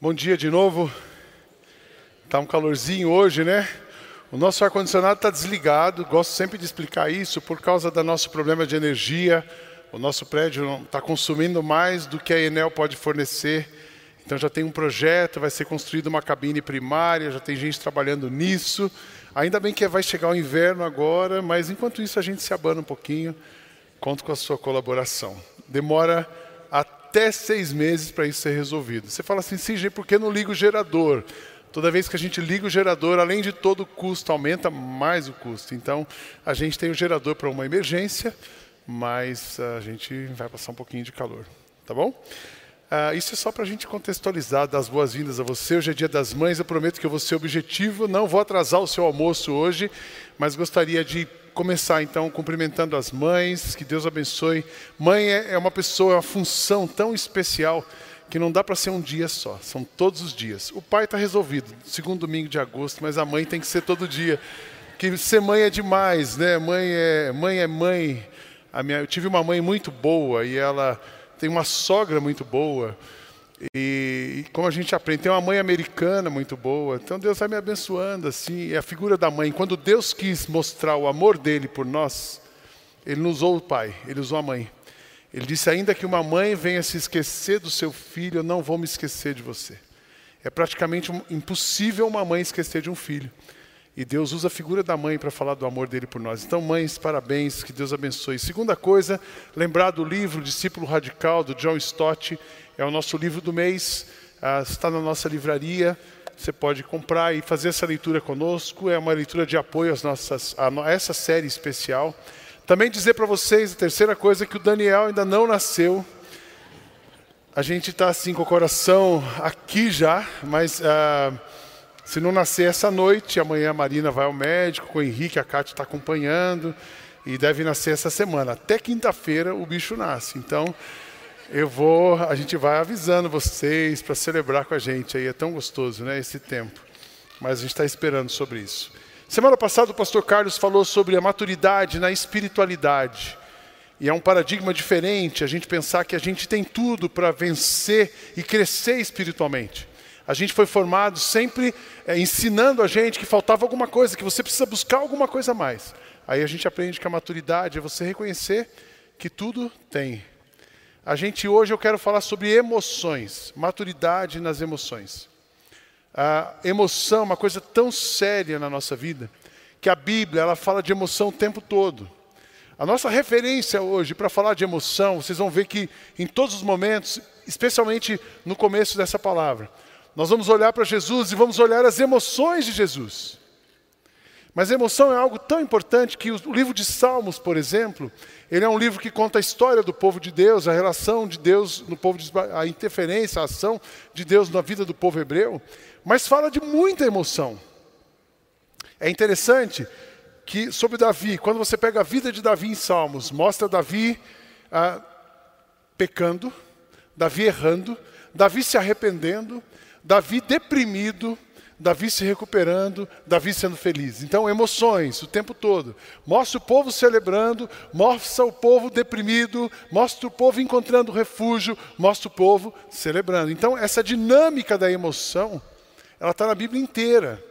Bom dia de novo. Tá um calorzinho hoje, né? O nosso ar-condicionado está desligado. Gosto sempre de explicar isso por causa do nosso problema de energia. O nosso prédio está consumindo mais do que a Enel pode fornecer. Então já tem um projeto, vai ser construída uma cabine primária, já tem gente trabalhando nisso. Ainda bem que vai chegar o inverno agora, mas enquanto isso a gente se abana um pouquinho. Conto com a sua colaboração. Demora até seis meses para isso ser resolvido. Você fala assim, sim, por que não liga o gerador? Toda vez que a gente liga o gerador, além de todo o custo, aumenta mais o custo. Então, a gente tem o gerador para uma emergência, mas a gente vai passar um pouquinho de calor. Tá bom? Uh, isso é só para a gente contextualizar, dar as boas-vindas a você. Hoje é dia das mães, eu prometo que eu vou ser objetivo. Não vou atrasar o seu almoço hoje, mas gostaria de começar então cumprimentando as mães, que Deus abençoe. Mãe é, é uma pessoa, é uma função tão especial que não dá para ser um dia só, são todos os dias. O pai está resolvido, segundo domingo de agosto, mas a mãe tem que ser todo dia. Que ser mãe é demais, né? Mãe é mãe. É mãe. A minha, eu tive uma mãe muito boa e ela tem uma sogra muito boa. E, e, como a gente aprende, tem uma mãe americana muito boa. Então Deus vai me abençoando assim. É a figura da mãe. Quando Deus quis mostrar o amor dele por nós, ele não usou o pai, ele usou a mãe. Ele disse: ainda que uma mãe venha se esquecer do seu filho, eu não vou me esquecer de você. É praticamente impossível uma mãe esquecer de um filho. E Deus usa a figura da mãe para falar do amor dele por nós. Então, mães, parabéns, que Deus abençoe. Segunda coisa, lembrar do livro Discípulo Radical, do John Stott. É o nosso livro do mês, ah, está na nossa livraria. Você pode comprar e fazer essa leitura conosco. É uma leitura de apoio às nossas, a essa série especial. Também dizer para vocês, a terceira coisa, que o Daniel ainda não nasceu. A gente está assim com o coração aqui já, mas ah, se não nascer essa noite, amanhã a Marina vai ao médico, com o Henrique, a Cátia está acompanhando, e deve nascer essa semana. Até quinta-feira o bicho nasce. Então, eu vou, a gente vai avisando vocês para celebrar com a gente aí. É tão gostoso, né, esse tempo. Mas a gente está esperando sobre isso. Semana passada o pastor Carlos falou sobre a maturidade na espiritualidade. E é um paradigma diferente a gente pensar que a gente tem tudo para vencer e crescer espiritualmente. A gente foi formado sempre é, ensinando a gente que faltava alguma coisa, que você precisa buscar alguma coisa a mais. Aí a gente aprende que a maturidade é você reconhecer que tudo tem. A gente hoje eu quero falar sobre emoções, maturidade nas emoções. A emoção é uma coisa tão séria na nossa vida que a Bíblia ela fala de emoção o tempo todo. A nossa referência hoje para falar de emoção, vocês vão ver que em todos os momentos, especialmente no começo dessa palavra, nós vamos olhar para Jesus e vamos olhar as emoções de Jesus. Mas emoção é algo tão importante que o livro de Salmos, por exemplo, ele é um livro que conta a história do povo de Deus, a relação de Deus no povo, de, a interferência, a ação de Deus na vida do povo hebreu, mas fala de muita emoção. É interessante que sobre Davi, quando você pega a vida de Davi em Salmos, mostra Davi ah, pecando, Davi errando, Davi se arrependendo, Davi deprimido, Davi se recuperando, Davi sendo feliz. Então, emoções o tempo todo. Mostra o povo celebrando, mostra o povo deprimido, mostra o povo encontrando refúgio, mostra o povo celebrando. Então, essa dinâmica da emoção, ela está na Bíblia inteira.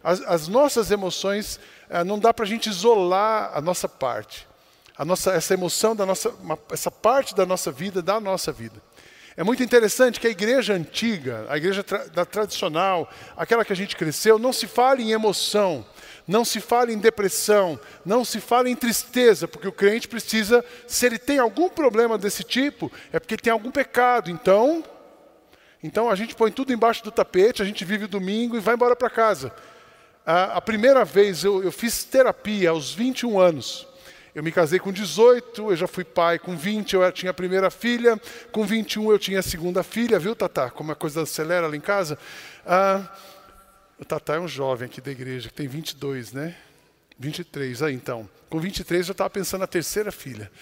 As, as nossas emoções, eh, não dá para a gente isolar a nossa parte. A nossa, essa emoção da nossa, uma, essa parte da nossa vida, da nossa vida. É muito interessante que a igreja antiga, a igreja tra da tradicional, aquela que a gente cresceu, não se fala em emoção, não se fala em depressão, não se fala em tristeza, porque o crente precisa, se ele tem algum problema desse tipo, é porque tem algum pecado. Então, então a gente põe tudo embaixo do tapete, a gente vive domingo e vai embora para casa. A, a, primeira vez eu, eu fiz terapia aos 21 anos. Eu me casei com 18, eu já fui pai com 20, eu tinha a primeira filha, com 21 eu tinha a segunda filha, viu, Tatá? Como a coisa acelera lá em casa. Ah, o Tatá é um jovem aqui da igreja, que tem 22, né? 23, aí então. Com 23 eu estava pensando na terceira filha.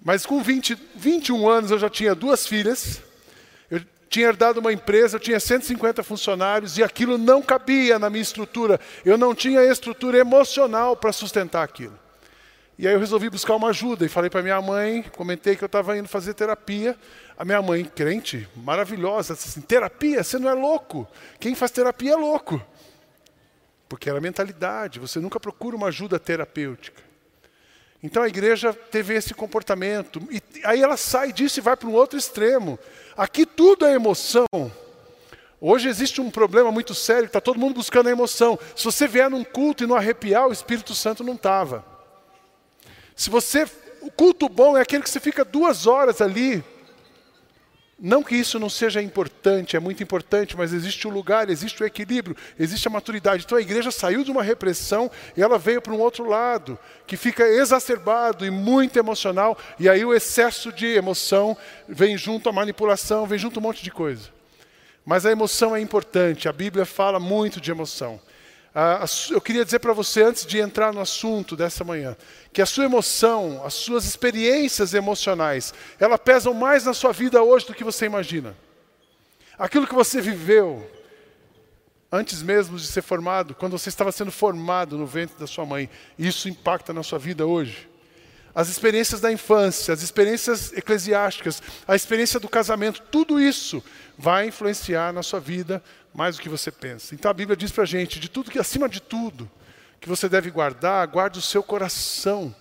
Mas com 20, 21 anos eu já tinha duas filhas, eu tinha herdado uma empresa, eu tinha 150 funcionários e aquilo não cabia na minha estrutura. Eu não tinha estrutura emocional para sustentar aquilo. E aí eu resolvi buscar uma ajuda e falei para minha mãe, comentei que eu estava indo fazer terapia. A minha mãe, crente, maravilhosa, disse assim, terapia? Você não é louco. Quem faz terapia é louco. Porque era mentalidade, você nunca procura uma ajuda terapêutica. Então a igreja teve esse comportamento. E aí ela sai disso e vai para um outro extremo. Aqui tudo é emoção. Hoje existe um problema muito sério, está todo mundo buscando a emoção. Se você vier num culto e não arrepiar, o Espírito Santo não estava. Se você. O culto bom é aquele que você fica duas horas ali. Não que isso não seja importante, é muito importante, mas existe o lugar, existe o equilíbrio, existe a maturidade. Então a igreja saiu de uma repressão e ela veio para um outro lado, que fica exacerbado e muito emocional, e aí o excesso de emoção vem junto à manipulação, vem junto um monte de coisa. Mas a emoção é importante, a Bíblia fala muito de emoção. Eu queria dizer para você, antes de entrar no assunto dessa manhã, que a sua emoção, as suas experiências emocionais, ela pesam mais na sua vida hoje do que você imagina. Aquilo que você viveu antes mesmo de ser formado, quando você estava sendo formado no ventre da sua mãe, isso impacta na sua vida hoje. As experiências da infância, as experiências eclesiásticas, a experiência do casamento, tudo isso vai influenciar na sua vida mais do que você pensa. Então a Bíblia diz para a gente, de tudo que acima de tudo, que você deve guardar, guarde o seu coração.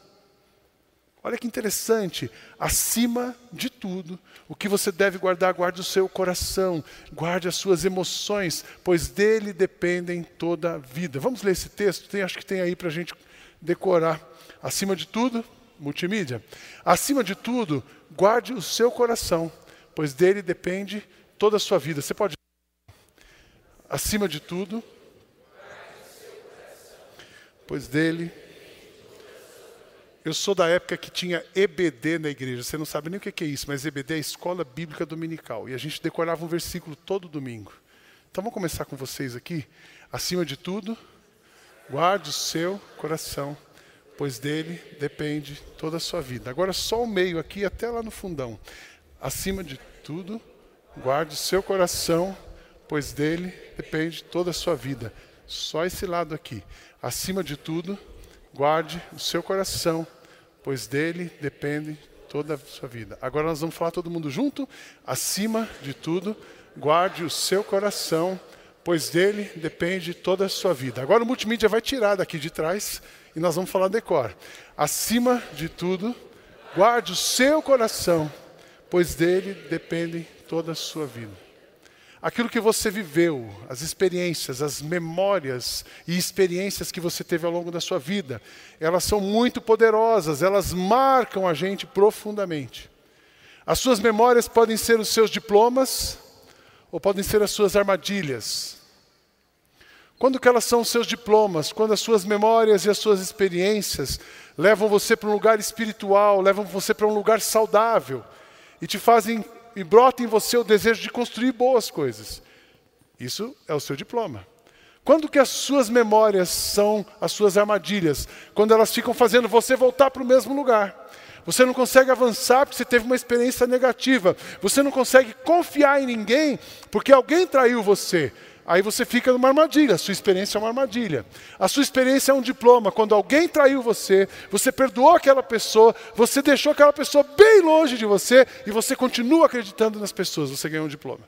Olha que interessante, acima de tudo, o que você deve guardar, guarde o seu coração, guarde as suas emoções, pois dele dependem toda a vida. Vamos ler esse texto? Tem, acho que tem aí para a gente decorar. Acima de tudo, multimídia. Acima de tudo, guarde o seu coração, pois dele depende toda a sua vida. Você pode. Acima de tudo, pois dele. Eu sou da época que tinha EBD na igreja. Você não sabe nem o que é isso, mas EBD é Escola Bíblica Dominical. E a gente decorava um versículo todo domingo. Então vamos começar com vocês aqui. Acima de tudo, guarde o seu coração, pois dele depende toda a sua vida. Agora só o meio aqui até lá no fundão. Acima de tudo, guarde o seu coração, pois dele depende toda a sua vida. Só esse lado aqui. Acima de tudo, guarde o seu coração, pois dele depende toda a sua vida. Agora nós vamos falar todo mundo junto. Acima de tudo, guarde o seu coração, pois dele depende toda a sua vida. Agora o multimídia vai tirar daqui de trás e nós vamos falar decor. Acima de tudo, guarde o seu coração, pois dele depende toda a sua vida aquilo que você viveu, as experiências, as memórias e experiências que você teve ao longo da sua vida, elas são muito poderosas, elas marcam a gente profundamente. As suas memórias podem ser os seus diplomas ou podem ser as suas armadilhas. Quando que elas são os seus diplomas? Quando as suas memórias e as suas experiências levam você para um lugar espiritual, levam você para um lugar saudável e te fazem e brota em você o desejo de construir boas coisas. Isso é o seu diploma. Quando que as suas memórias são as suas armadilhas? Quando elas ficam fazendo você voltar para o mesmo lugar. Você não consegue avançar porque você teve uma experiência negativa. Você não consegue confiar em ninguém porque alguém traiu você. Aí você fica numa armadilha, a sua experiência é uma armadilha. A sua experiência é um diploma. Quando alguém traiu você, você perdoou aquela pessoa, você deixou aquela pessoa bem longe de você e você continua acreditando nas pessoas, você ganhou um diploma.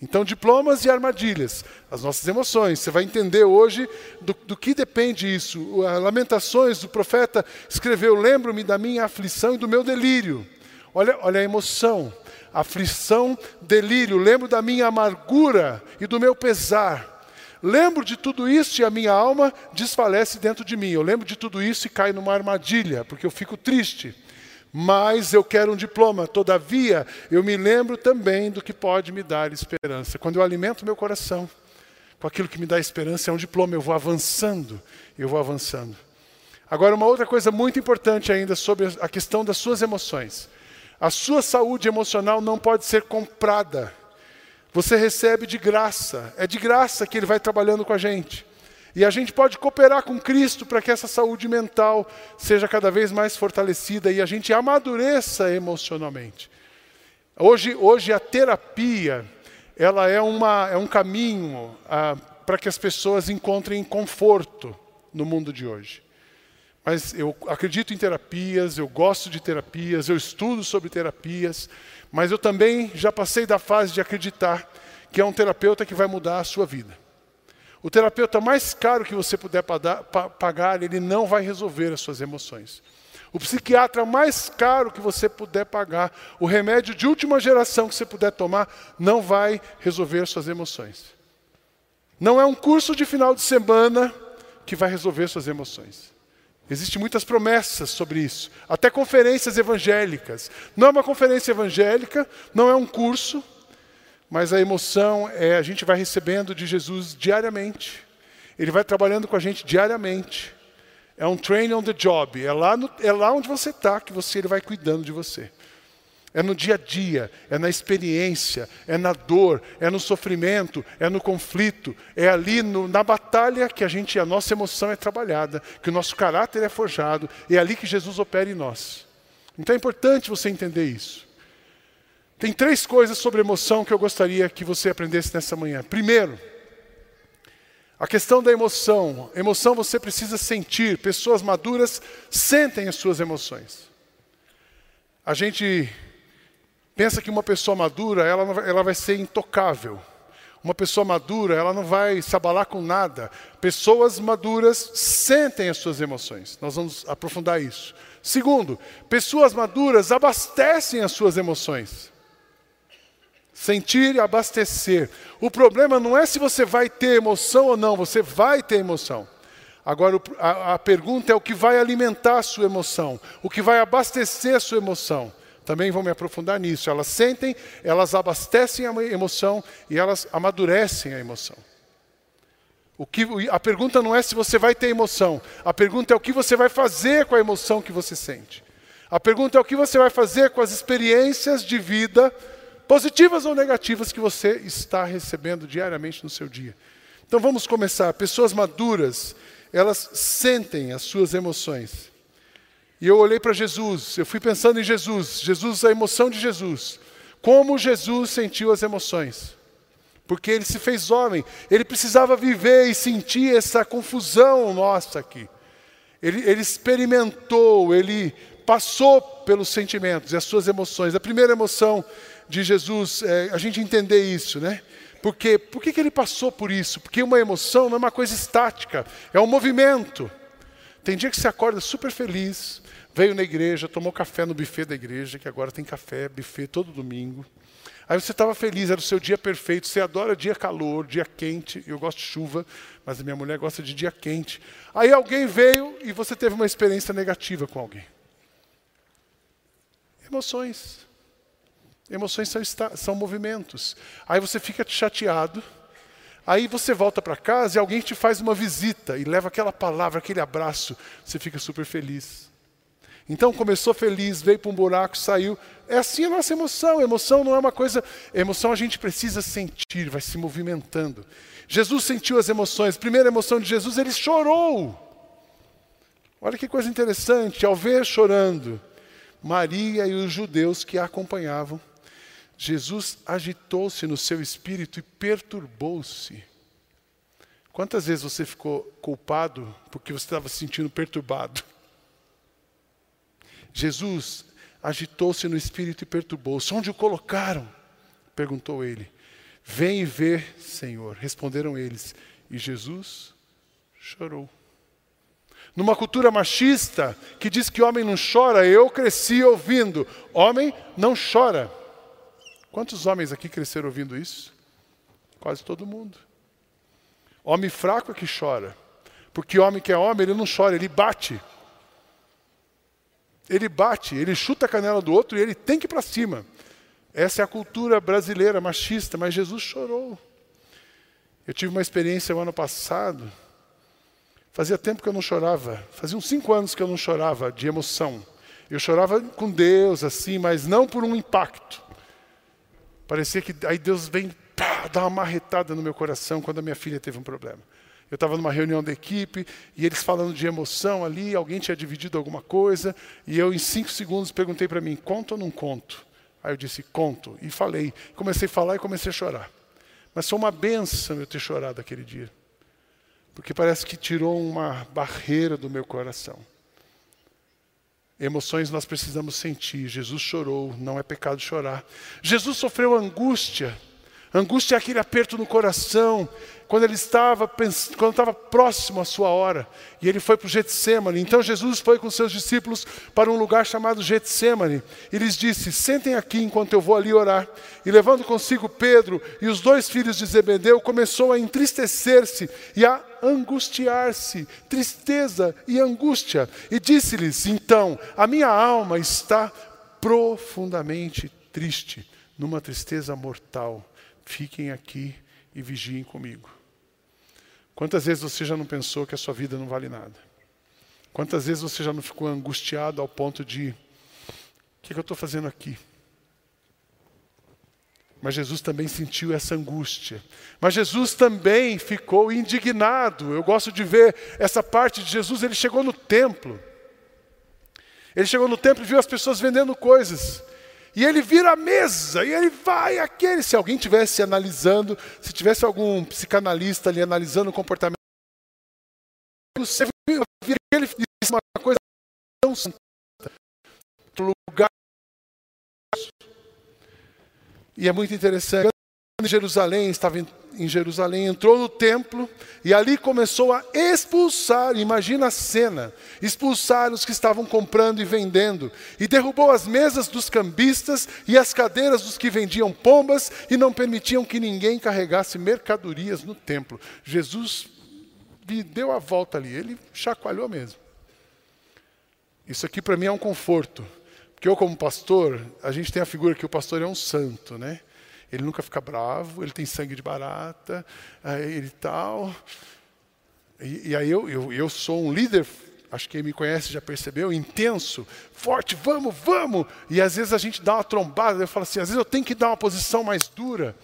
Então, diplomas e armadilhas, as nossas emoções. Você vai entender hoje do, do que depende isso. Lamentações, do profeta escreveu: Lembro-me da minha aflição e do meu delírio. Olha, olha a emoção aflição, delírio, lembro da minha amargura e do meu pesar. Lembro de tudo isso e a minha alma desfalece dentro de mim. Eu lembro de tudo isso e caio numa armadilha, porque eu fico triste. Mas eu quero um diploma. Todavia, eu me lembro também do que pode me dar esperança. Quando eu alimento meu coração com aquilo que me dá esperança, é um diploma. Eu vou avançando, eu vou avançando. Agora, uma outra coisa muito importante ainda sobre a questão das suas emoções. A sua saúde emocional não pode ser comprada. Você recebe de graça. É de graça que Ele vai trabalhando com a gente. E a gente pode cooperar com Cristo para que essa saúde mental seja cada vez mais fortalecida e a gente amadureça emocionalmente. Hoje, hoje a terapia ela é, uma, é um caminho ah, para que as pessoas encontrem conforto no mundo de hoje. Mas eu acredito em terapias, eu gosto de terapias, eu estudo sobre terapias, mas eu também já passei da fase de acreditar que é um terapeuta que vai mudar a sua vida. O terapeuta mais caro que você puder pagar, ele não vai resolver as suas emoções. O psiquiatra mais caro que você puder pagar, o remédio de última geração que você puder tomar, não vai resolver as suas emoções. Não é um curso de final de semana que vai resolver suas emoções. Existem muitas promessas sobre isso, até conferências evangélicas. Não é uma conferência evangélica, não é um curso, mas a emoção é a gente vai recebendo de Jesus diariamente. Ele vai trabalhando com a gente diariamente. É um training on the job. É lá, no, é lá onde você está que você, ele vai cuidando de você. É no dia a dia, é na experiência, é na dor, é no sofrimento, é no conflito, é ali no, na batalha que a gente, a nossa emoção é trabalhada, que o nosso caráter é forjado, é ali que Jesus opera em nós. Então é importante você entender isso. Tem três coisas sobre emoção que eu gostaria que você aprendesse nessa manhã. Primeiro, a questão da emoção. Emoção você precisa sentir. Pessoas maduras sentem as suas emoções. A gente pensa que uma pessoa madura, ela, ela vai ser intocável. Uma pessoa madura, ela não vai se abalar com nada. Pessoas maduras sentem as suas emoções. Nós vamos aprofundar isso. Segundo, pessoas maduras abastecem as suas emoções. Sentir e abastecer. O problema não é se você vai ter emoção ou não, você vai ter emoção. Agora, a, a pergunta é o que vai alimentar a sua emoção, o que vai abastecer a sua emoção. Também vou me aprofundar nisso. Elas sentem, elas abastecem a emoção e elas amadurecem a emoção. O que, a pergunta não é se você vai ter emoção, a pergunta é o que você vai fazer com a emoção que você sente. A pergunta é o que você vai fazer com as experiências de vida, positivas ou negativas, que você está recebendo diariamente no seu dia. Então vamos começar. Pessoas maduras, elas sentem as suas emoções. E eu olhei para Jesus, eu fui pensando em Jesus, Jesus, a emoção de Jesus. Como Jesus sentiu as emoções. Porque ele se fez homem, ele precisava viver e sentir essa confusão nossa aqui. Ele, ele experimentou, ele passou pelos sentimentos e as suas emoções. A primeira emoção de Jesus, é a gente entender isso, né? Porque, por que, que ele passou por isso? Porque uma emoção não é uma coisa estática, é um movimento. Tem dia que você acorda super feliz, Veio na igreja, tomou café no buffet da igreja, que agora tem café, buffet todo domingo. Aí você estava feliz, era o seu dia perfeito. Você adora dia calor, dia quente. Eu gosto de chuva, mas minha mulher gosta de dia quente. Aí alguém veio e você teve uma experiência negativa com alguém. Emoções. Emoções são, são movimentos. Aí você fica chateado. Aí você volta para casa e alguém te faz uma visita e leva aquela palavra, aquele abraço. Você fica super feliz. Então começou feliz, veio para um buraco, saiu. É assim a nossa emoção. emoção não é uma coisa. emoção a gente precisa sentir, vai se movimentando. Jesus sentiu as emoções. Primeira emoção de Jesus, ele chorou. Olha que coisa interessante. Ao ver chorando Maria e os judeus que a acompanhavam, Jesus agitou-se no seu espírito e perturbou-se. Quantas vezes você ficou culpado porque você estava se sentindo perturbado? Jesus agitou-se no espírito e perturbou-se. Onde o colocaram? Perguntou ele. Vem e vê, Senhor. Responderam eles. E Jesus chorou. Numa cultura machista que diz que homem não chora, eu cresci ouvindo: homem não chora. Quantos homens aqui cresceram ouvindo isso? Quase todo mundo. Homem fraco é que chora. Porque homem que é homem, ele não chora, ele bate. Ele bate, ele chuta a canela do outro e ele tem que ir para cima. Essa é a cultura brasileira machista, mas Jesus chorou. Eu tive uma experiência o ano passado. Fazia tempo que eu não chorava, fazia uns cinco anos que eu não chorava de emoção. Eu chorava com Deus, assim, mas não por um impacto. Parecia que aí Deus vem dar uma marretada no meu coração quando a minha filha teve um problema. Eu estava numa reunião da equipe e eles falando de emoção ali, alguém tinha dividido alguma coisa, e eu, em cinco segundos, perguntei para mim: conto ou não conto? Aí eu disse: conto. E falei. Comecei a falar e comecei a chorar. Mas foi uma benção eu ter chorado aquele dia. Porque parece que tirou uma barreira do meu coração. Emoções nós precisamos sentir. Jesus chorou, não é pecado chorar. Jesus sofreu angústia. Angústia é aquele aperto no coração, quando ele estava, quando estava próximo à sua hora, e ele foi para o Getsemane. Então Jesus foi com seus discípulos para um lugar chamado Getsemane, e lhes disse: Sentem aqui enquanto eu vou ali orar. E levando consigo Pedro e os dois filhos de Zebedeu, começou a entristecer-se e a angustiar-se, tristeza e angústia. E disse-lhes: Então, a minha alma está profundamente triste, numa tristeza mortal fiquem aqui e vigiem comigo. Quantas vezes você já não pensou que a sua vida não vale nada? Quantas vezes você já não ficou angustiado ao ponto de: o que, é que eu estou fazendo aqui? Mas Jesus também sentiu essa angústia. Mas Jesus também ficou indignado. Eu gosto de ver essa parte de Jesus. Ele chegou no templo. Ele chegou no templo e viu as pessoas vendendo coisas. E ele vira a mesa, e ele vai aquele. Se alguém tivesse analisando, se tivesse algum psicanalista ali analisando o comportamento, você vira que ele disse uma coisa tão santa. Lugar. E é muito interessante. Em Jerusalém, estava em Jerusalém, entrou no templo e ali começou a expulsar, imagina a cena, expulsar os que estavam comprando e vendendo, e derrubou as mesas dos cambistas e as cadeiras dos que vendiam pombas e não permitiam que ninguém carregasse mercadorias no templo. Jesus deu a volta ali, ele chacoalhou mesmo. Isso aqui para mim é um conforto, porque eu como pastor, a gente tem a figura que o pastor é um santo, né? Ele nunca fica bravo, ele tem sangue de barata, ele tal. E, e aí eu, eu, eu sou um líder, acho que quem me conhece já percebeu, intenso, forte, vamos, vamos. E às vezes a gente dá uma trombada, eu falo assim, às vezes eu tenho que dar uma posição mais dura.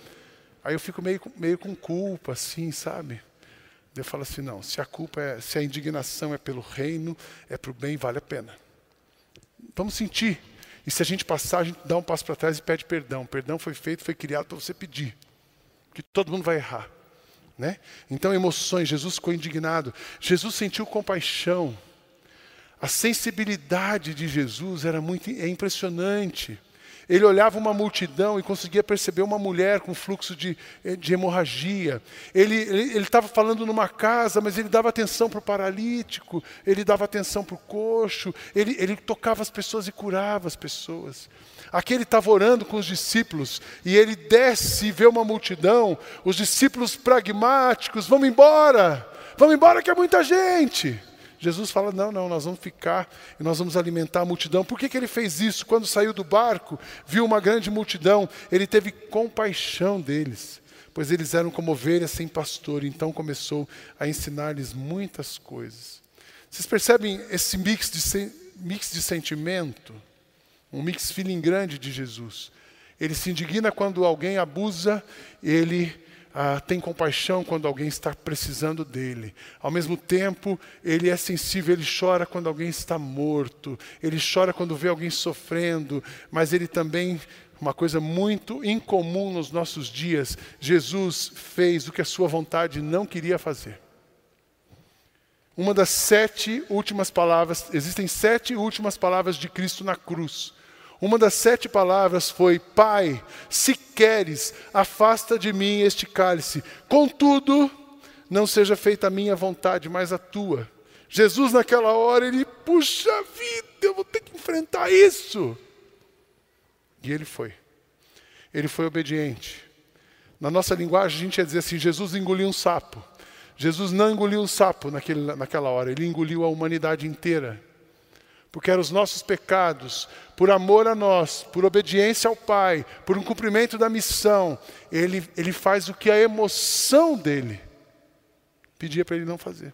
Aí eu fico meio, meio com culpa, assim, sabe? Eu falo assim, não, se a culpa é, se a indignação é pelo reino, é para o bem, vale a pena. Vamos sentir. E se a gente passar, a gente dá um passo para trás e pede perdão. Perdão foi feito, foi criado para você pedir. Que todo mundo vai errar. Né? Então, emoções, Jesus ficou indignado. Jesus sentiu compaixão. A sensibilidade de Jesus era muito é impressionante. Ele olhava uma multidão e conseguia perceber uma mulher com fluxo de, eh, de hemorragia. Ele estava falando numa casa, mas ele dava atenção para o paralítico, ele dava atenção para o coxo, ele, ele tocava as pessoas e curava as pessoas. Aqui ele estava orando com os discípulos e ele desce e vê uma multidão, os discípulos pragmáticos, vamos embora, vamos embora que é muita gente. Jesus fala: não, não, nós vamos ficar e nós vamos alimentar a multidão. Por que, que ele fez isso? Quando saiu do barco, viu uma grande multidão, ele teve compaixão deles, pois eles eram como ovelhas sem pastor, então começou a ensinar-lhes muitas coisas. Vocês percebem esse mix de, mix de sentimento? Um mix feeling grande de Jesus. Ele se indigna quando alguém abusa, ele ah, tem compaixão quando alguém está precisando dele. Ao mesmo tempo, ele é sensível, ele chora quando alguém está morto, ele chora quando vê alguém sofrendo, mas ele também, uma coisa muito incomum nos nossos dias, Jesus fez o que a sua vontade não queria fazer. Uma das sete últimas palavras, existem sete últimas palavras de Cristo na cruz. Uma das sete palavras foi: Pai, se queres, afasta de mim este cálice. Contudo, não seja feita a minha vontade, mas a tua. Jesus, naquela hora, ele, puxa vida, eu vou ter que enfrentar isso. E ele foi. Ele foi obediente. Na nossa linguagem, a gente ia dizer assim: Jesus engoliu um sapo. Jesus não engoliu um sapo naquele, naquela hora, ele engoliu a humanidade inteira porque eram os nossos pecados, por amor a nós, por obediência ao Pai, por um cumprimento da missão, ele, ele faz o que a emoção dele pedia para ele não fazer.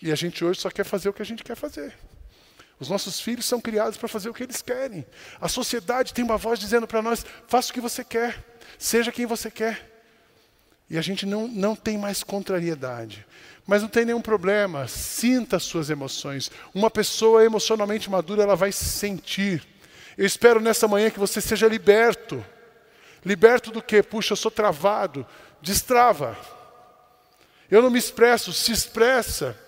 E a gente hoje só quer fazer o que a gente quer fazer. Os nossos filhos são criados para fazer o que eles querem. A sociedade tem uma voz dizendo para nós: faça o que você quer, seja quem você quer. E a gente não, não tem mais contrariedade. Mas não tem nenhum problema, sinta as suas emoções. Uma pessoa emocionalmente madura, ela vai se sentir. Eu espero nessa manhã que você seja liberto. Liberto do que? Puxa, eu sou travado. Destrava. Eu não me expresso, se expressa.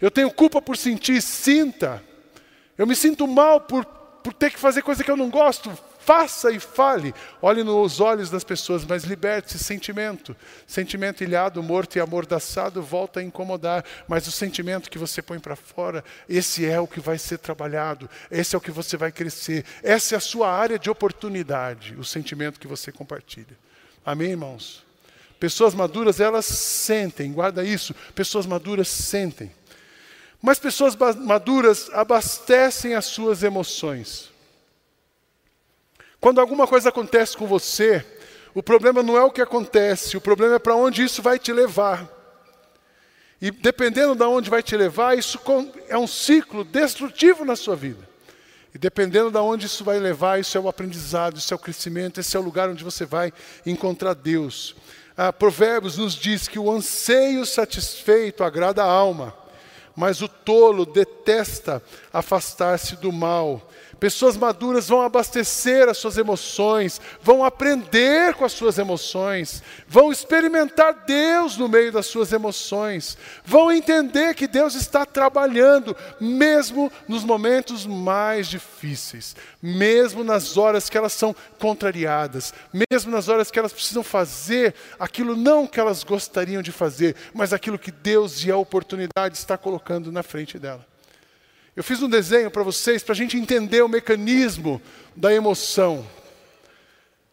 Eu tenho culpa por sentir, sinta. Eu me sinto mal por, por ter que fazer coisa que eu não gosto. Faça e fale. Olhe nos olhos das pessoas, mas liberte esse sentimento. Sentimento ilhado, morto e amordaçado volta a incomodar. Mas o sentimento que você põe para fora, esse é o que vai ser trabalhado. Esse é o que você vai crescer. Essa é a sua área de oportunidade, o sentimento que você compartilha. Amém, irmãos? Pessoas maduras, elas sentem, guarda isso. Pessoas maduras sentem. Mas pessoas maduras abastecem as suas emoções. Quando alguma coisa acontece com você, o problema não é o que acontece, o problema é para onde isso vai te levar. E dependendo de onde vai te levar, isso é um ciclo destrutivo na sua vida. E dependendo de onde isso vai levar, isso é o aprendizado, isso é o crescimento, esse é o lugar onde você vai encontrar Deus. Ah, Provérbios nos diz que o anseio satisfeito agrada a alma mas o tolo detesta afastar-se do mal. Pessoas maduras vão abastecer as suas emoções, vão aprender com as suas emoções, vão experimentar Deus no meio das suas emoções, vão entender que Deus está trabalhando, mesmo nos momentos mais difíceis, mesmo nas horas que elas são contrariadas, mesmo nas horas que elas precisam fazer aquilo não que elas gostariam de fazer, mas aquilo que Deus e a oportunidade está colocando na frente dela. Eu fiz um desenho para vocês para a gente entender o mecanismo da emoção.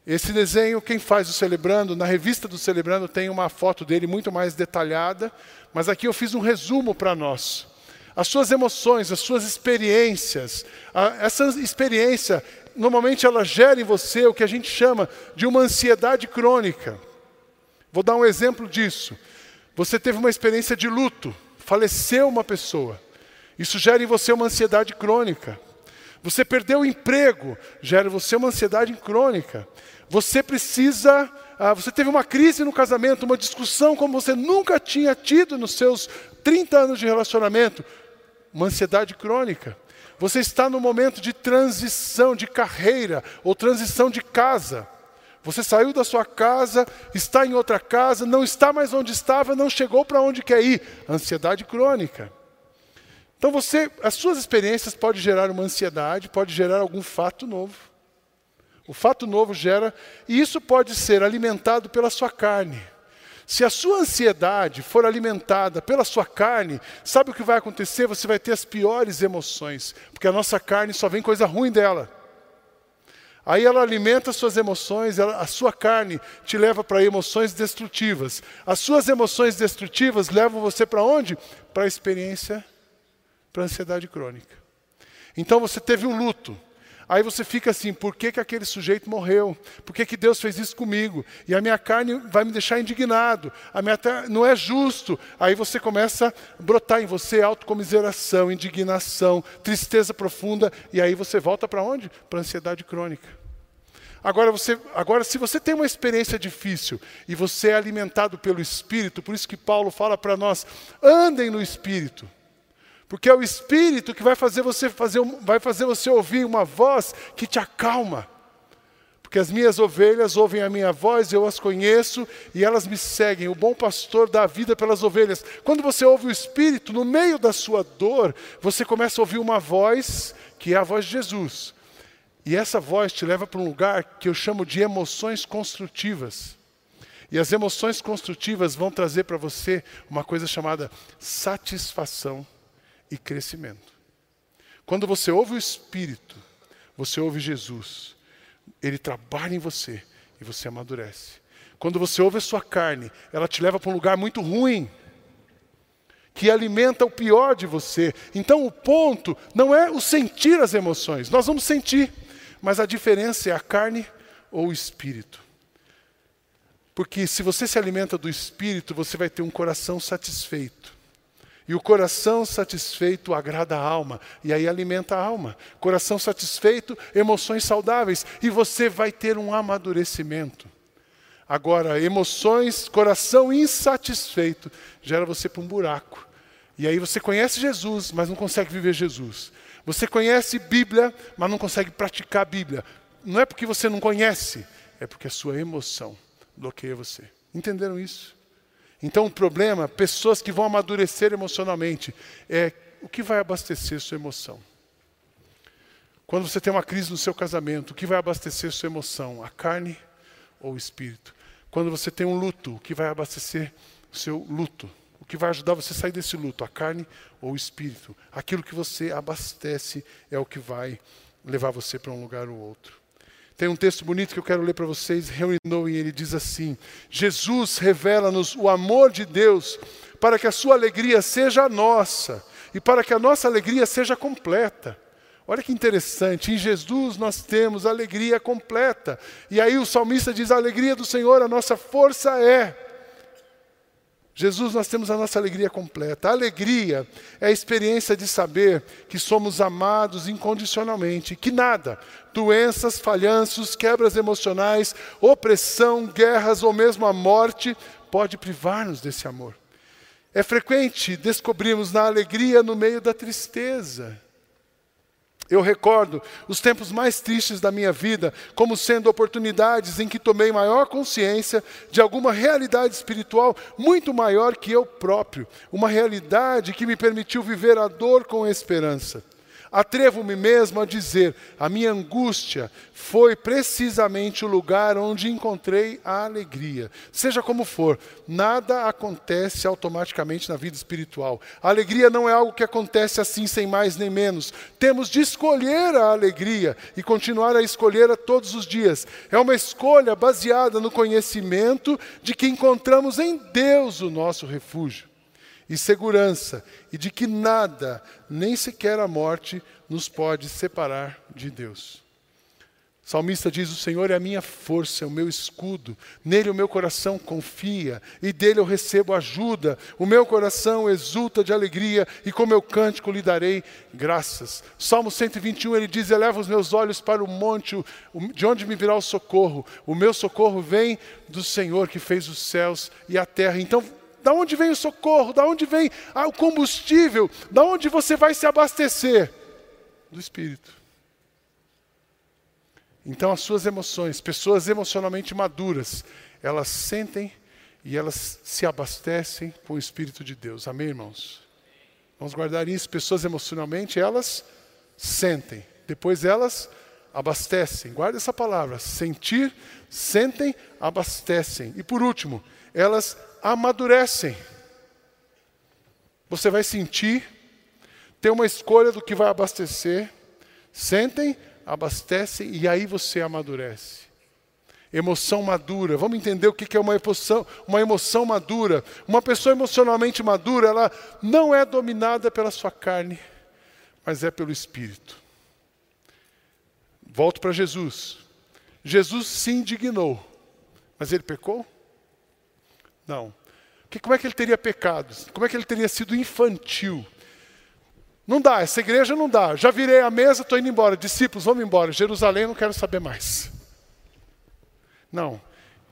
Esse desenho, quem faz o Celebrando, na revista do Celebrando tem uma foto dele muito mais detalhada, mas aqui eu fiz um resumo para nós. As suas emoções, as suas experiências, a, essa experiência, normalmente ela gera em você o que a gente chama de uma ansiedade crônica. Vou dar um exemplo disso. Você teve uma experiência de luto, faleceu uma pessoa. Isso gera em você uma ansiedade crônica. Você perdeu o emprego, gera em você uma ansiedade crônica. Você precisa, ah, você teve uma crise no casamento, uma discussão como você nunca tinha tido nos seus 30 anos de relacionamento, uma ansiedade crônica. Você está no momento de transição de carreira ou transição de casa. Você saiu da sua casa, está em outra casa, não está mais onde estava, não chegou para onde quer ir. Ansiedade crônica. Então você, as suas experiências podem gerar uma ansiedade, pode gerar algum fato novo. O fato novo gera, e isso pode ser alimentado pela sua carne. Se a sua ansiedade for alimentada pela sua carne, sabe o que vai acontecer? Você vai ter as piores emoções, porque a nossa carne só vem coisa ruim dela. Aí ela alimenta as suas emoções, ela, a sua carne te leva para emoções destrutivas. As suas emoções destrutivas levam você para onde? Para a experiência para ansiedade crônica. Então você teve um luto. Aí você fica assim, por que, que aquele sujeito morreu? Por que, que Deus fez isso comigo? E a minha carne vai me deixar indignado. A minha não é justo. Aí você começa a brotar em você autocomiseração, indignação, tristeza profunda. E aí você volta para onde? Para ansiedade crônica. Agora, você, agora, se você tem uma experiência difícil e você é alimentado pelo Espírito, por isso que Paulo fala para nós: andem no Espírito. Porque é o Espírito que vai fazer você fazer, vai fazer você ouvir uma voz que te acalma. Porque as minhas ovelhas ouvem a minha voz, eu as conheço e elas me seguem. O bom pastor dá a vida pelas ovelhas. Quando você ouve o Espírito, no meio da sua dor, você começa a ouvir uma voz que é a voz de Jesus. E essa voz te leva para um lugar que eu chamo de emoções construtivas. E as emoções construtivas vão trazer para você uma coisa chamada satisfação e crescimento. Quando você ouve o Espírito, você ouve Jesus, ele trabalha em você e você amadurece. Quando você ouve a sua carne, ela te leva para um lugar muito ruim, que alimenta o pior de você. Então o ponto não é o sentir as emoções, nós vamos sentir, mas a diferença é a carne ou o espírito. Porque se você se alimenta do espírito, você vai ter um coração satisfeito. E o coração satisfeito agrada a alma, e aí alimenta a alma. Coração satisfeito, emoções saudáveis, e você vai ter um amadurecimento. Agora, emoções, coração insatisfeito, gera você para um buraco. E aí você conhece Jesus, mas não consegue viver Jesus. Você conhece Bíblia, mas não consegue praticar Bíblia. Não é porque você não conhece, é porque a sua emoção bloqueia você. Entenderam isso? Então o problema, pessoas que vão amadurecer emocionalmente, é o que vai abastecer sua emoção. Quando você tem uma crise no seu casamento, o que vai abastecer sua emoção? A carne ou o espírito? Quando você tem um luto, o que vai abastecer o seu luto? O que vai ajudar você a sair desse luto? A carne ou o espírito? Aquilo que você abastece é o que vai levar você para um lugar ou outro. Tem um texto bonito que eu quero ler para vocês, Reuninou e ele diz assim: Jesus revela-nos o amor de Deus para que a sua alegria seja nossa e para que a nossa alegria seja completa. Olha que interessante, em Jesus nós temos alegria completa. E aí o salmista diz: a alegria do Senhor, a nossa força é. Jesus, nós temos a nossa alegria completa. A alegria é a experiência de saber que somos amados incondicionalmente, que nada, doenças, falhanços, quebras emocionais, opressão, guerras ou mesmo a morte pode privar-nos desse amor. É frequente descobrirmos na alegria no meio da tristeza. Eu recordo os tempos mais tristes da minha vida como sendo oportunidades em que tomei maior consciência de alguma realidade espiritual muito maior que eu próprio, uma realidade que me permitiu viver a dor com esperança. Atrevo-me mesmo a dizer: a minha angústia foi precisamente o lugar onde encontrei a alegria. Seja como for, nada acontece automaticamente na vida espiritual. A alegria não é algo que acontece assim, sem mais nem menos. Temos de escolher a alegria e continuar a escolher a todos os dias. É uma escolha baseada no conhecimento de que encontramos em Deus o nosso refúgio e segurança, e de que nada, nem sequer a morte, nos pode separar de Deus. O salmista diz: O Senhor é a minha força, é o meu escudo, nele o meu coração confia, e dele eu recebo ajuda. O meu coração exulta de alegria, e com meu cântico lhe darei graças. Salmo 121 ele diz: Eleva os meus olhos para o monte, de onde me virá o socorro. O meu socorro vem do Senhor que fez os céus e a terra. Então, da onde vem o socorro? Da onde vem o combustível? Da onde você vai se abastecer? Do Espírito. Então, as suas emoções, pessoas emocionalmente maduras, elas sentem e elas se abastecem com o Espírito de Deus. Amém, irmãos? Vamos guardar isso. Pessoas emocionalmente, elas sentem. Depois elas abastecem. Guarda essa palavra. Sentir, sentem, abastecem. E por último, elas amadurecem. Você vai sentir, ter uma escolha do que vai abastecer, sentem, abastecem e aí você amadurece. Emoção madura. Vamos entender o que é uma emoção, uma emoção madura. Uma pessoa emocionalmente madura, ela não é dominada pela sua carne, mas é pelo Espírito. Volto para Jesus. Jesus se indignou, mas ele pecou? Não. Que, como é que ele teria pecado? Como é que ele teria sido infantil? Não dá, essa igreja não dá. Já virei a mesa, estou indo embora. Discípulos, vamos embora. Jerusalém, não quero saber mais. Não.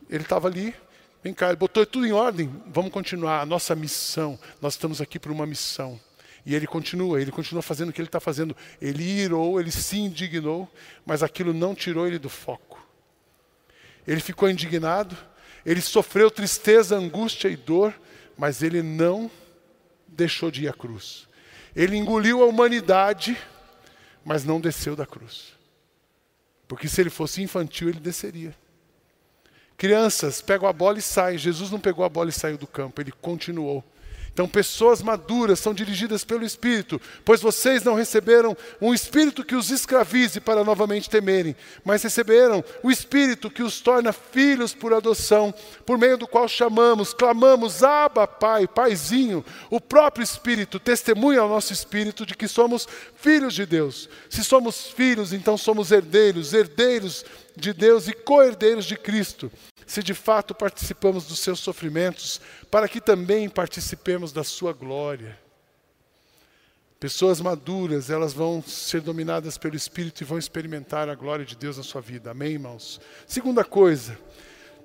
Ele estava ali, vem cá, ele botou tudo em ordem. Vamos continuar a nossa missão. Nós estamos aqui por uma missão. E ele continua, ele continua fazendo o que ele está fazendo. Ele irou, ele se indignou, mas aquilo não tirou ele do foco. Ele ficou indignado, ele sofreu tristeza, angústia e dor, mas ele não deixou de ir à cruz. Ele engoliu a humanidade, mas não desceu da cruz. Porque se ele fosse infantil, ele desceria. Crianças pegam a bola e saem. Jesus não pegou a bola e saiu do campo, ele continuou. Então, pessoas maduras são dirigidas pelo Espírito, pois vocês não receberam um Espírito que os escravize para novamente temerem, mas receberam o Espírito que os torna filhos por adoção, por meio do qual chamamos, clamamos, Abba, Pai, Paizinho. O próprio Espírito testemunha ao nosso Espírito de que somos filhos de Deus. Se somos filhos, então somos herdeiros, herdeiros de Deus e co-herdeiros de Cristo se de fato participamos dos seus sofrimentos, para que também participemos da sua glória. Pessoas maduras, elas vão ser dominadas pelo Espírito e vão experimentar a glória de Deus na sua vida. Amém, irmãos? Segunda coisa,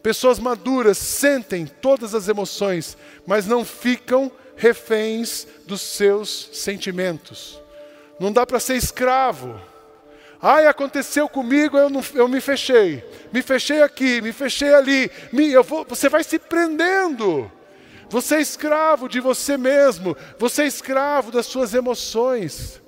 pessoas maduras sentem todas as emoções, mas não ficam reféns dos seus sentimentos. Não dá para ser escravo. Ai, aconteceu comigo, eu, não, eu me fechei. Me fechei aqui, me fechei ali. Me, eu vou, você vai se prendendo. Você é escravo de você mesmo. Você é escravo das suas emoções.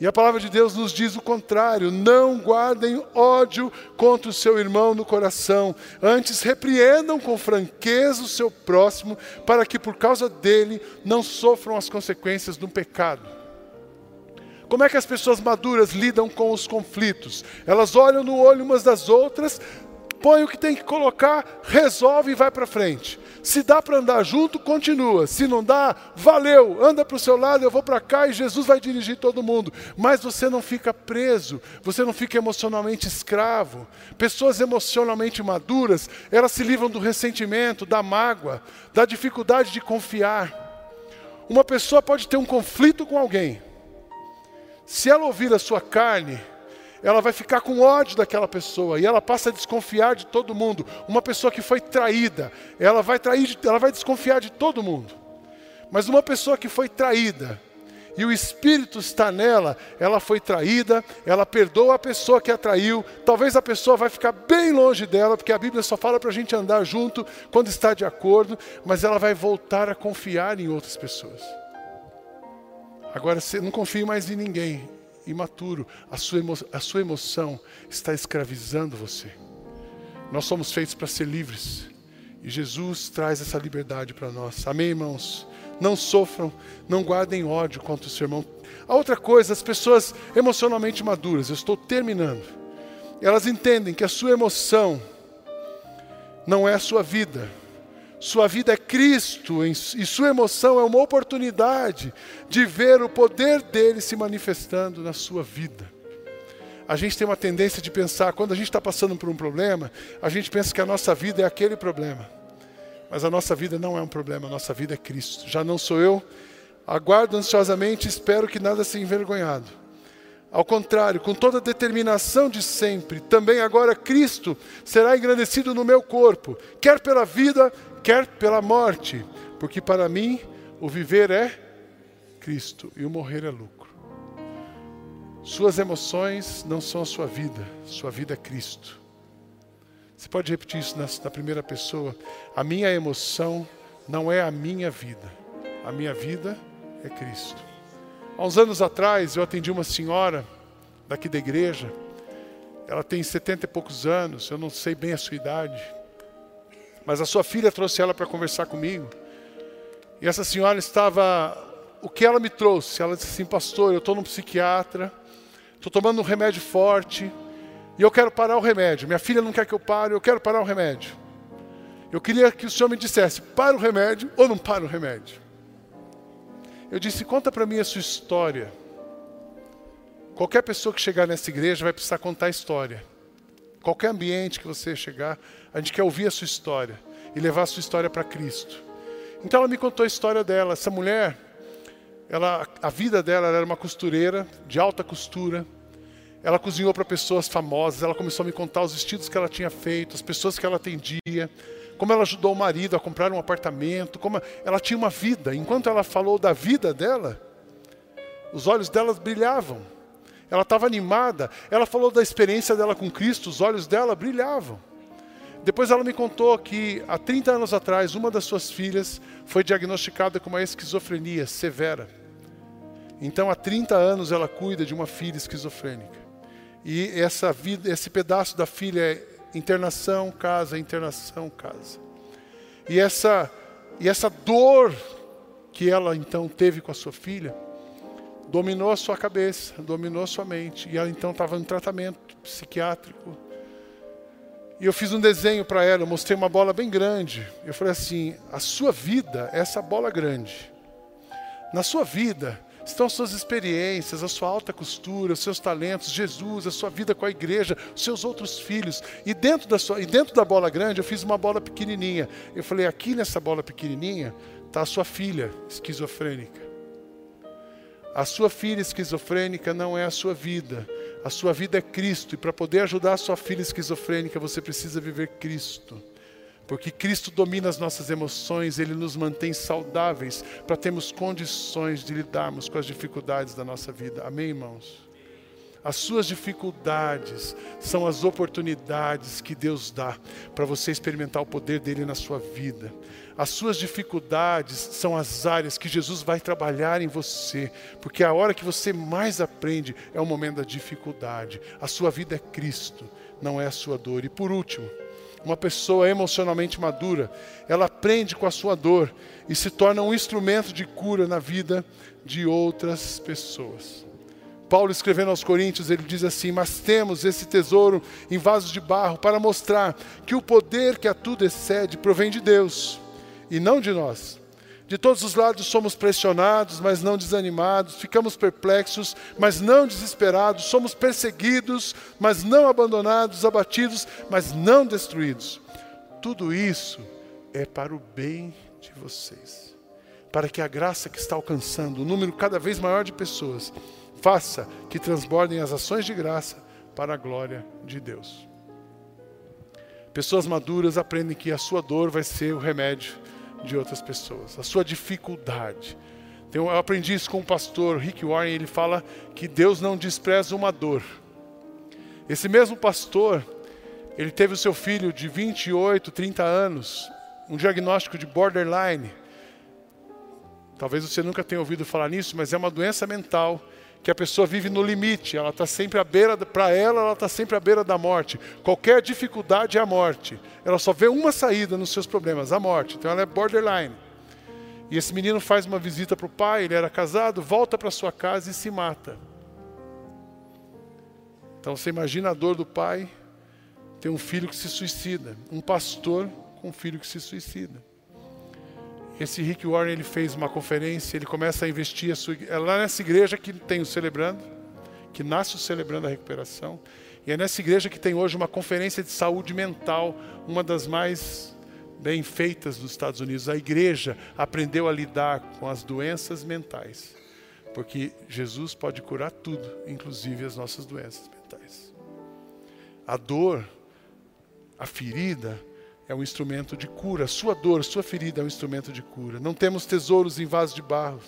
E a palavra de Deus nos diz o contrário: não guardem ódio contra o seu irmão no coração, antes repreendam com franqueza o seu próximo, para que por causa dele não sofram as consequências do pecado. Como é que as pessoas maduras lidam com os conflitos? Elas olham no olho umas das outras, põe o que tem que colocar, resolve e vai para frente. Se dá para andar junto, continua. Se não dá, valeu, anda para o seu lado, eu vou para cá e Jesus vai dirigir todo mundo. Mas você não fica preso, você não fica emocionalmente escravo. Pessoas emocionalmente maduras, elas se livram do ressentimento, da mágoa, da dificuldade de confiar. Uma pessoa pode ter um conflito com alguém, se ela ouvir a sua carne, ela vai ficar com ódio daquela pessoa e ela passa a desconfiar de todo mundo. Uma pessoa que foi traída, ela vai trair, ela vai desconfiar de todo mundo. Mas uma pessoa que foi traída e o espírito está nela, ela foi traída, ela perdoa a pessoa que a traiu. Talvez a pessoa vai ficar bem longe dela, porque a Bíblia só fala para a gente andar junto quando está de acordo, mas ela vai voltar a confiar em outras pessoas. Agora, você não confie mais em ninguém, imaturo, a sua, emo a sua emoção está escravizando você. Nós somos feitos para ser livres. E Jesus traz essa liberdade para nós. Amém, irmãos? Não sofram, não guardem ódio contra o seu irmão. A outra coisa, as pessoas emocionalmente maduras, eu estou terminando. Elas entendem que a sua emoção não é a sua vida. Sua vida é Cristo e sua emoção é uma oportunidade de ver o poder dele se manifestando na sua vida. A gente tem uma tendência de pensar, quando a gente está passando por um problema, a gente pensa que a nossa vida é aquele problema. Mas a nossa vida não é um problema, a nossa vida é Cristo. Já não sou eu. Aguardo ansiosamente espero que nada seja envergonhado. Ao contrário, com toda a determinação de sempre, também agora Cristo será engrandecido no meu corpo, quer pela vida, quer pela morte, porque para mim o viver é Cristo e o morrer é lucro. Suas emoções não são a sua vida, sua vida é Cristo. Você pode repetir isso na, na primeira pessoa? A minha emoção não é a minha vida, a minha vida é Cristo. Há uns anos atrás eu atendi uma senhora daqui da igreja, ela tem setenta e poucos anos, eu não sei bem a sua idade, mas a sua filha trouxe ela para conversar comigo. E essa senhora estava. O que ela me trouxe? Ela disse assim: Pastor, eu estou num psiquiatra, estou tomando um remédio forte, e eu quero parar o remédio. Minha filha não quer que eu pare, eu quero parar o remédio. Eu queria que o senhor me dissesse: para o remédio ou não para o remédio? Eu disse: conta para mim a sua história. Qualquer pessoa que chegar nessa igreja vai precisar contar a história. Qualquer ambiente que você chegar, a gente quer ouvir a sua história e levar a sua história para Cristo. Então ela me contou a história dela. Essa mulher, ela, a vida dela era uma costureira de alta costura. Ela cozinhou para pessoas famosas. Ela começou a me contar os vestidos que ela tinha feito, as pessoas que ela atendia, como ela ajudou o marido a comprar um apartamento, como ela tinha uma vida. Enquanto ela falou da vida dela, os olhos dela brilhavam. Ela estava animada. Ela falou da experiência dela com Cristo, os olhos dela brilhavam. Depois ela me contou que há 30 anos atrás, uma das suas filhas foi diagnosticada com uma esquizofrenia severa. Então, há 30 anos ela cuida de uma filha esquizofrênica. E essa vida, esse pedaço da filha é internação, casa, internação, casa. E essa, e essa dor que ela então teve com a sua filha dominou a sua cabeça, dominou a sua mente. E ela então estava em tratamento psiquiátrico e eu fiz um desenho para ela, eu mostrei uma bola bem grande. Eu falei assim: a sua vida é essa bola grande. Na sua vida estão as suas experiências, a sua alta costura, os seus talentos, Jesus, a sua vida com a igreja, os seus outros filhos. E dentro da, sua, e dentro da bola grande eu fiz uma bola pequenininha. Eu falei: aqui nessa bola pequenininha está a sua filha esquizofrênica. A sua filha esquizofrênica não é a sua vida. A sua vida é Cristo. E para poder ajudar a sua filha esquizofrênica, você precisa viver Cristo. Porque Cristo domina as nossas emoções, Ele nos mantém saudáveis para termos condições de lidarmos com as dificuldades da nossa vida. Amém, irmãos? As suas dificuldades são as oportunidades que Deus dá para você experimentar o poder dele na sua vida. As suas dificuldades são as áreas que Jesus vai trabalhar em você, porque a hora que você mais aprende é o momento da dificuldade. A sua vida é Cristo, não é a sua dor. E por último, uma pessoa emocionalmente madura, ela aprende com a sua dor e se torna um instrumento de cura na vida de outras pessoas. Paulo escrevendo aos Coríntios, ele diz assim: Mas temos esse tesouro em vasos de barro para mostrar que o poder que a tudo excede provém de Deus e não de nós. De todos os lados somos pressionados, mas não desanimados, ficamos perplexos, mas não desesperados, somos perseguidos, mas não abandonados, abatidos, mas não destruídos. Tudo isso é para o bem de vocês, para que a graça que está alcançando um número cada vez maior de pessoas faça que transbordem as ações de graça para a glória de Deus. Pessoas maduras aprendem que a sua dor vai ser o remédio de outras pessoas, a sua dificuldade. Eu aprendi isso com o pastor Rick Warren, ele fala que Deus não despreza uma dor. Esse mesmo pastor, ele teve o seu filho de 28, 30 anos, um diagnóstico de borderline. Talvez você nunca tenha ouvido falar nisso, mas é uma doença mental que a pessoa vive no limite, ela está sempre à beira, para ela, ela está sempre à beira da morte. Qualquer dificuldade é a morte. Ela só vê uma saída nos seus problemas, a morte. Então ela é borderline. E esse menino faz uma visita para o pai, ele era casado, volta para sua casa e se mata. Então você imagina a dor do pai ter um filho que se suicida, um pastor com um filho que se suicida. Esse Rick Warren ele fez uma conferência, ele começa a investir a sua, é lá nessa igreja que tem o celebrando, que nasce o celebrando a recuperação, e é nessa igreja que tem hoje uma conferência de saúde mental, uma das mais bem feitas dos Estados Unidos. A igreja aprendeu a lidar com as doenças mentais, porque Jesus pode curar tudo, inclusive as nossas doenças mentais. A dor, a ferida, é um instrumento de cura. Sua dor, sua ferida é um instrumento de cura. Não temos tesouros em vasos de barro.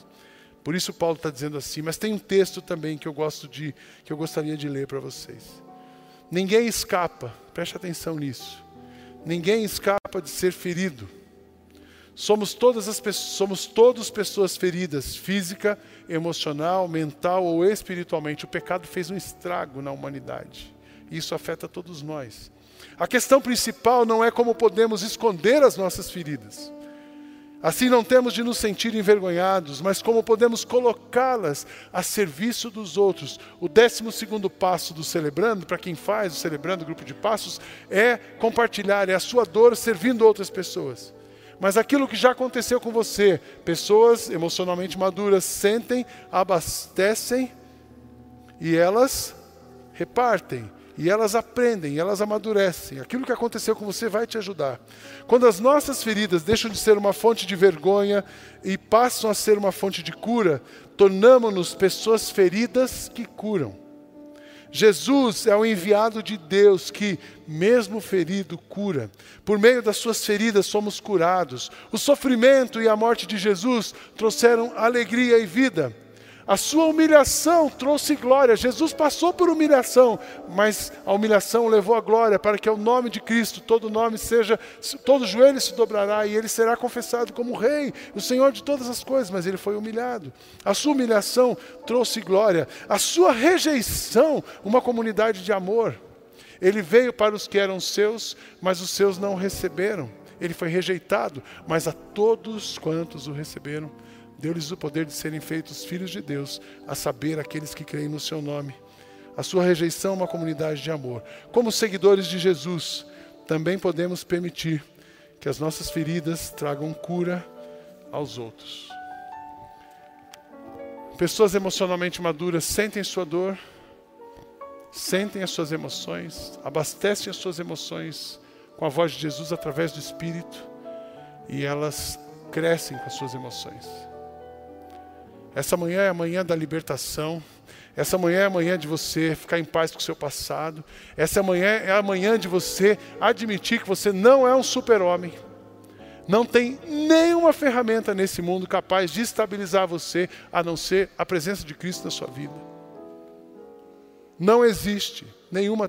Por isso Paulo está dizendo assim. Mas tem um texto também que eu gosto de, que eu gostaria de ler para vocês. Ninguém escapa. Preste atenção nisso. Ninguém escapa de ser ferido. Somos todas as somos todos pessoas feridas, física, emocional, mental ou espiritualmente. O pecado fez um estrago na humanidade. Isso afeta todos nós. A questão principal não é como podemos esconder as nossas feridas. Assim não temos de nos sentir envergonhados, mas como podemos colocá-las a serviço dos outros. O décimo segundo passo do celebrando, para quem faz o celebrando, grupo de passos, é compartilhar, é a sua dor servindo outras pessoas. Mas aquilo que já aconteceu com você, pessoas emocionalmente maduras sentem, abastecem e elas repartem e elas aprendem, elas amadurecem. Aquilo que aconteceu com você vai te ajudar. Quando as nossas feridas deixam de ser uma fonte de vergonha e passam a ser uma fonte de cura, tornamos-nos pessoas feridas que curam. Jesus é o enviado de Deus que, mesmo ferido, cura. Por meio das suas feridas somos curados. O sofrimento e a morte de Jesus trouxeram alegria e vida. A sua humilhação trouxe glória. Jesus passou por humilhação, mas a humilhação levou a glória para que ao nome de Cristo todo nome seja, todo joelho se dobrará e ele será confessado como rei, o Senhor de todas as coisas, mas ele foi humilhado. A sua humilhação trouxe glória. A sua rejeição, uma comunidade de amor. Ele veio para os que eram seus, mas os seus não receberam. Ele foi rejeitado, mas a todos quantos o receberam, Deu-lhes o poder de serem feitos filhos de Deus, a saber, aqueles que creem no seu nome. A sua rejeição é uma comunidade de amor. Como seguidores de Jesus, também podemos permitir que as nossas feridas tragam cura aos outros. Pessoas emocionalmente maduras sentem sua dor, sentem as suas emoções, abastecem as suas emoções com a voz de Jesus através do Espírito e elas crescem com as suas emoções. Essa manhã é a manhã da libertação. Essa manhã é a manhã de você ficar em paz com o seu passado. Essa manhã é a manhã de você admitir que você não é um super-homem. Não tem nenhuma ferramenta nesse mundo capaz de estabilizar você a não ser a presença de Cristo na sua vida. Não existe nenhuma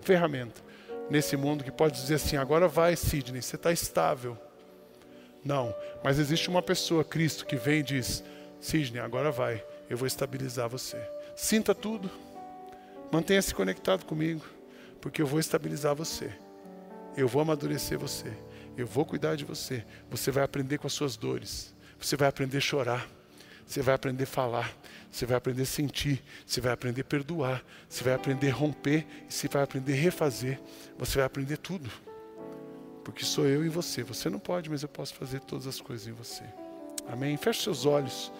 ferramenta nesse mundo que pode dizer assim: agora vai, Sidney, você está estável. Não, mas existe uma pessoa, Cristo, que vem e diz: Sidney, agora vai, eu vou estabilizar você. Sinta tudo, mantenha-se conectado comigo, porque eu vou estabilizar você, eu vou amadurecer você, eu vou cuidar de você. Você vai aprender com as suas dores, você vai aprender a chorar, você vai aprender a falar, você vai aprender a sentir, você vai aprender a perdoar, você vai aprender a romper, você vai aprender a refazer, você vai aprender tudo. Porque sou eu e você. Você não pode, mas eu posso fazer todas as coisas em você. Amém? Feche seus olhos.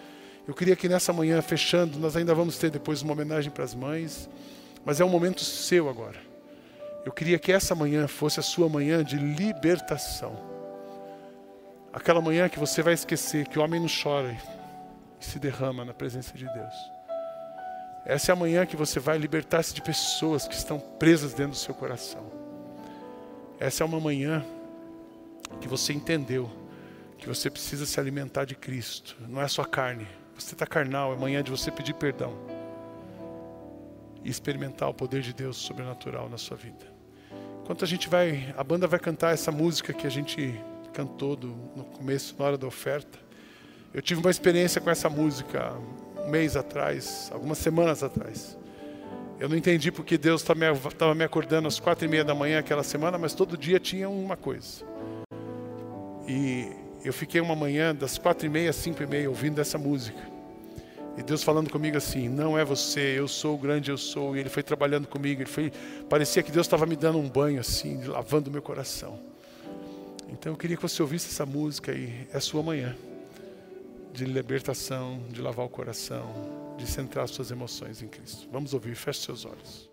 Eu queria que nessa manhã, fechando, nós ainda vamos ter depois uma homenagem para as mães, mas é um momento seu agora. Eu queria que essa manhã fosse a sua manhã de libertação. Aquela manhã que você vai esquecer que o homem não chora e se derrama na presença de Deus. Essa é a manhã que você vai libertar-se de pessoas que estão presas dentro do seu coração. Essa é uma manhã que você entendeu que você precisa se alimentar de Cristo, não é só carne, você está carnal, é manhã de você pedir perdão e experimentar o poder de Deus sobrenatural na sua vida. Enquanto a gente vai, a banda vai cantar essa música que a gente cantou do, no começo, na hora da oferta. Eu tive uma experiência com essa música um mês atrás, algumas semanas atrás. Eu não entendi porque Deus estava me acordando às quatro e meia da manhã aquela semana, mas todo dia tinha uma coisa. E eu fiquei uma manhã das quatro e meia às cinco e meia ouvindo essa música. E Deus falando comigo assim: não é você, eu sou o grande eu sou. E Ele foi trabalhando comigo. Ele foi, parecia que Deus estava me dando um banho assim, lavando meu coração. Então eu queria que você ouvisse essa música e é sua manhã de libertação, de lavar o coração, de centrar suas emoções em Cristo. Vamos ouvir, feche seus olhos.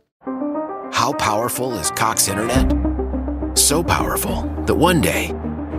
How powerful is Cox Internet? So powerful that one day